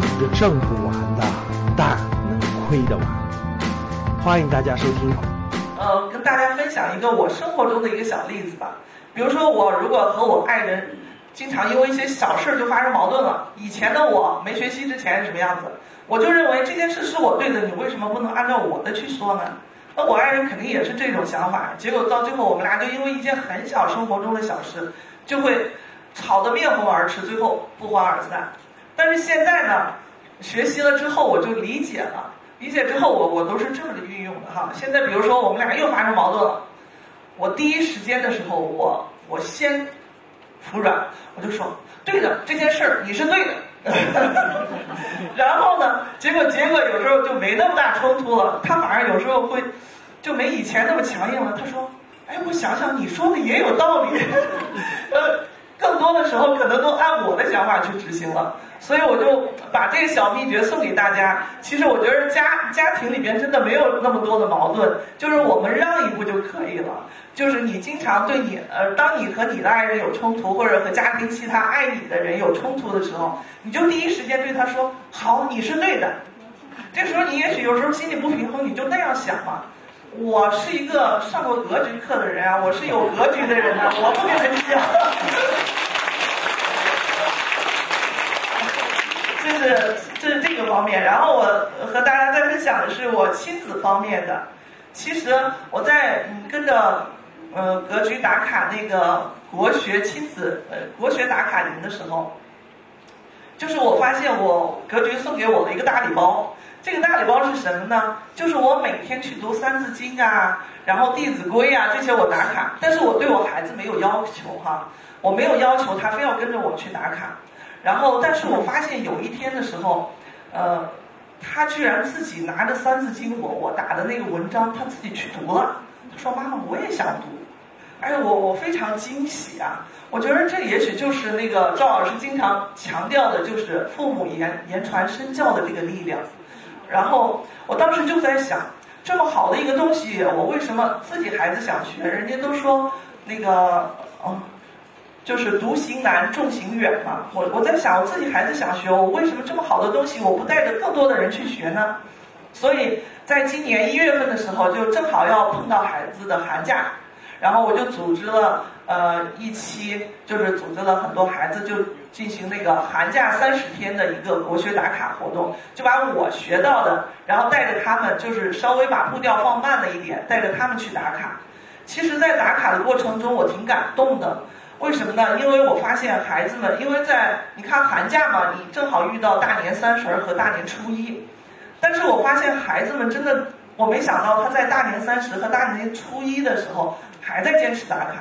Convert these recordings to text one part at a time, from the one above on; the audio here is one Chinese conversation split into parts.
玩挣不完的，但能亏得完。欢迎大家收听。呃，跟大家分享一个我生活中的一个小例子吧。比如说，我如果和我爱人经常因为一些小事就发生矛盾了，以前的我没学习之前是什么样子，我就认为这件事是我对的，你为什么不能按照我的去说呢？那我爱人肯定也是这种想法，结果到最后我们俩就因为一件很小生活中的小事，就会吵得面红耳赤，最后不欢而散。但是现在呢，学习了之后我就理解了，理解之后我我都是这么的运用的哈。现在比如说我们俩又发生矛盾了，我第一时间的时候我我先服软，我就说对的，这件事儿你是对的。然后呢，结果结果有时候就没那么大冲突了，他反而有时候会就没以前那么强硬了。他说：“哎，我想想你说的也有道理。”呃。更多的时候可能都按我的想法去执行了，所以我就把这个小秘诀送给大家。其实我觉得家家庭里边真的没有那么多的矛盾，就是我们让一步就可以了。就是你经常对你呃，当你和你的爱人有冲突，或者和家庭其他爱你的人有冲突的时候，你就第一时间对他说：“好，你是对的。”这时候你也许有时候心里不平衡，你就那样想嘛。我是一个上过格局课的人啊，我是有格局的人啊，我不跟人讲。是这是这个方面，然后我和大家再分享的是我亲子方面的。其实我在跟着呃格局打卡那个国学亲子呃国学打卡营的时候，就是我发现我格局送给我的一个大礼包。这个大礼包是什么呢？就是我每天去读《三字经》啊，然后《弟子规》啊，这些我打卡。但是我对我孩子没有要求哈，我没有要求他非要跟着我去打卡。然后，但是我发现有一天的时候，呃，他居然自己拿着《三字经》，我我打的那个文章，他自己去读了。他说：“妈妈，我也想读。”哎，我我非常惊喜啊！我觉得这也许就是那个赵老师经常强调的，就是父母言言传身教的这个力量。然后我当时就在想，这么好的一个东西，我为什么自己孩子想学？人家都说那个，嗯，就是独行难，众行远嘛。我我在想，我自己孩子想学，我为什么这么好的东西，我不带着更多的人去学呢？所以在今年一月份的时候，就正好要碰到孩子的寒假。然后我就组织了呃一期，就是组织了很多孩子就进行那个寒假三十天的一个国学打卡活动，就把我学到的，然后带着他们，就是稍微把步调放慢了一点，带着他们去打卡。其实，在打卡的过程中，我挺感动的。为什么呢？因为我发现孩子们，因为在你看寒假嘛，你正好遇到大年三十和大年初一，但是我发现孩子们真的，我没想到他在大年三十和大年初一的时候。还在坚持打卡，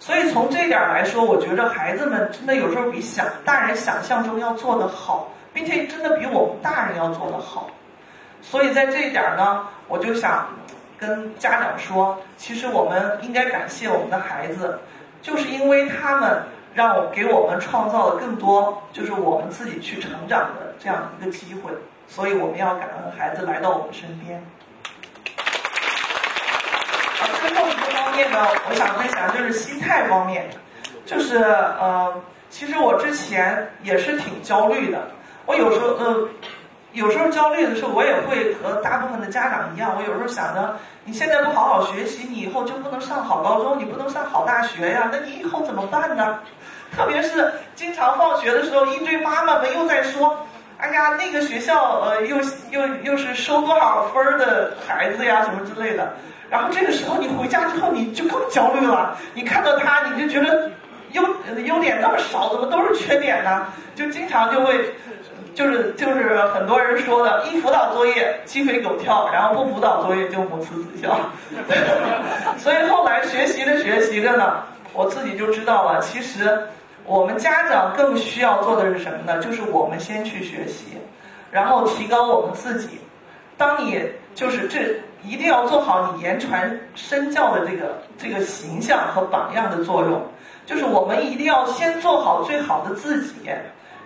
所以从这点来说，我觉着孩子们真的有时候比想大人想象中要做得好，并且真的比我们大人要做得好。所以在这一点呢，我就想跟家长说，其实我们应该感谢我们的孩子，就是因为他们让我给我们创造了更多，就是我们自己去成长的这样一个机会。所以我们要感恩孩子来到我们身边。最后一个方面呢，我想分享就是心态方面，就是呃，其实我之前也是挺焦虑的。我有时候呃，有时候焦虑的时候，我也会和大部分的家长一样。我有时候想着，你现在不好好学习，你以后就不能上好高中，你不能上好大学呀？那你以后怎么办呢？特别是经常放学的时候，一堆妈妈们又在说：“哎呀，那个学校呃，又又又是收多少分的孩子呀，什么之类的。”然后这个时候你回家之后你就更焦虑了，你看到他你就觉得优优点那么少，怎么都是缺点呢？就经常就会，就是就是很多人说的，一辅导作业鸡飞狗跳，然后不辅导作业就母慈子孝。所以后来学习着学习着呢，我自己就知道了，其实我们家长更需要做的是什么呢？就是我们先去学习，然后提高我们自己。当你就是这。一定要做好你言传身教的这个这个形象和榜样的作用，就是我们一定要先做好最好的自己。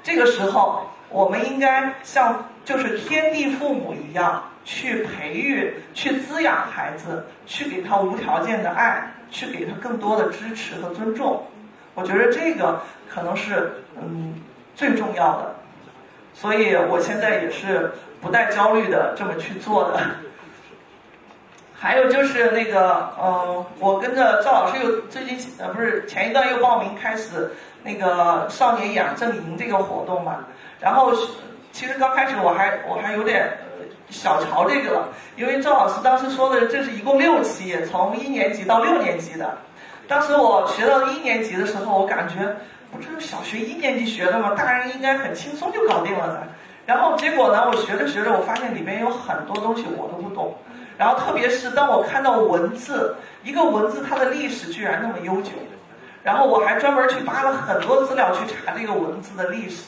这个时候，我们应该像就是天地父母一样去培育、去滋养孩子，去给他无条件的爱，去给他更多的支持和尊重。我觉得这个可能是嗯最重要的。所以我现在也是不带焦虑的这么去做的。还有就是那个，嗯，我跟着赵老师又最近呃不是前一段又报名开始那个少年养正营这个活动嘛，然后其实刚开始我还我还有点小瞧这个了，因为赵老师当时说的这是一共六期，从一年级到六年级的。当时我学到一年级的时候，我感觉不就是小学一年级学的吗？大人应该很轻松就搞定了噻。然后结果呢，我学着学着，我发现里面有很多东西我都不懂。然后特别是当我看到文字，一个文字它的历史居然那么悠久，然后我还专门去扒了很多资料去查这个文字的历史，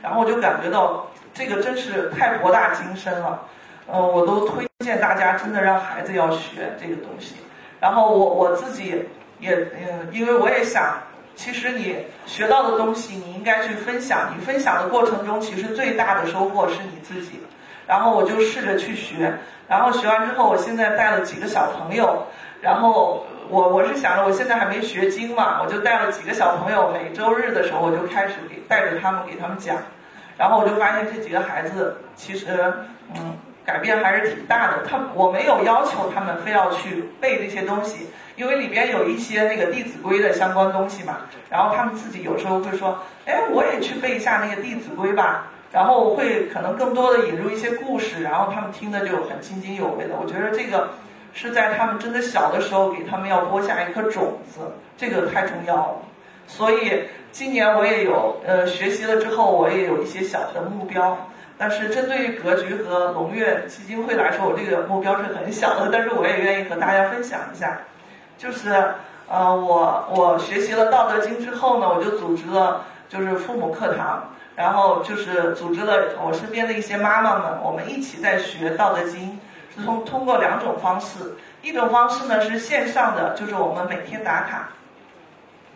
然后我就感觉到这个真是太博大精深了，呃，我都推荐大家真的让孩子要学这个东西。然后我我自己也嗯，因为我也想，其实你学到的东西你应该去分享，你分享的过程中其实最大的收获是你自己。然后我就试着去学。然后学完之后，我现在带了几个小朋友，然后我我是想着我现在还没学精嘛，我就带了几个小朋友，每周日的时候我就开始给带着他们给他们讲，然后我就发现这几个孩子其实嗯改变还是挺大的。他我没有要求他们非要去背这些东西，因为里边有一些那个《弟子规》的相关东西嘛，然后他们自己有时候会说，哎，我也去背一下那个《弟子规》吧。然后会可能更多的引入一些故事，然后他们听的就很津津有味的。我觉得这个是在他们真的小的时候给他们要播下一颗种子，这个太重要了。所以今年我也有呃学习了之后，我也有一些小的目标。但是针对于格局和龙跃基金会来说，我这个目标是很小的，但是我也愿意和大家分享一下。就是呃我我学习了《道德经》之后呢，我就组织了就是父母课堂。然后就是组织了我身边的一些妈妈们，我们一起在学《道德经》，通通过两种方式，一种方式呢是线上的，就是我们每天打卡，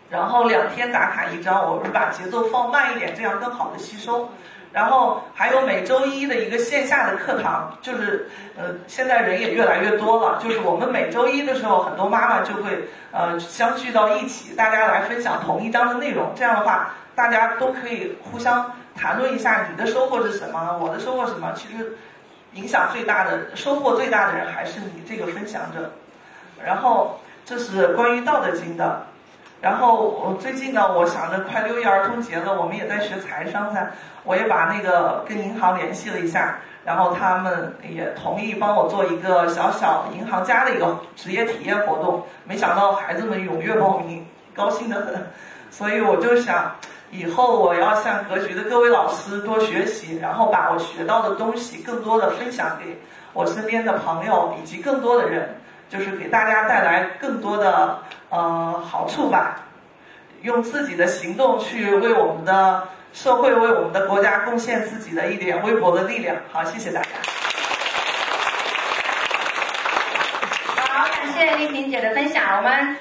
然后两天打卡一张，我们把节奏放慢一点，这样更好的吸收。然后还有每周一的一个线下的课堂，就是呃现在人也越来越多了，就是我们每周一的时候，很多妈妈就会呃相聚到一起，大家来分享同一章的内容，这样的话。大家都可以互相谈论一下你的收获是什么，我的收获什么。其实影响最大的、收获最大的人还是你这个分享者。然后这是关于《道德经》的。然后我最近呢，我想着快六一儿童节了，我们也在学财商噻，我也把那个跟银行联系了一下，然后他们也同意帮我做一个小小银行家的一个职业体验活动。没想到孩子们踊跃报名，高兴的很。所以我就想。以后我要向格局的各位老师多学习，然后把我学到的东西更多的分享给我身边的朋友以及更多的人，就是给大家带来更多的呃好处吧。用自己的行动去为我们的社会、为我们的国家贡献自己的一点微薄的力量。好，谢谢大家。好，感谢丽萍姐的分享。我们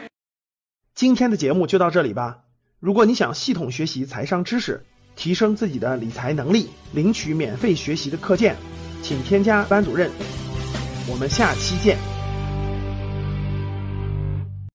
今天的节目就到这里吧。如果你想系统学习财商知识，提升自己的理财能力，领取免费学习的课件，请添加班主任。我们下期见。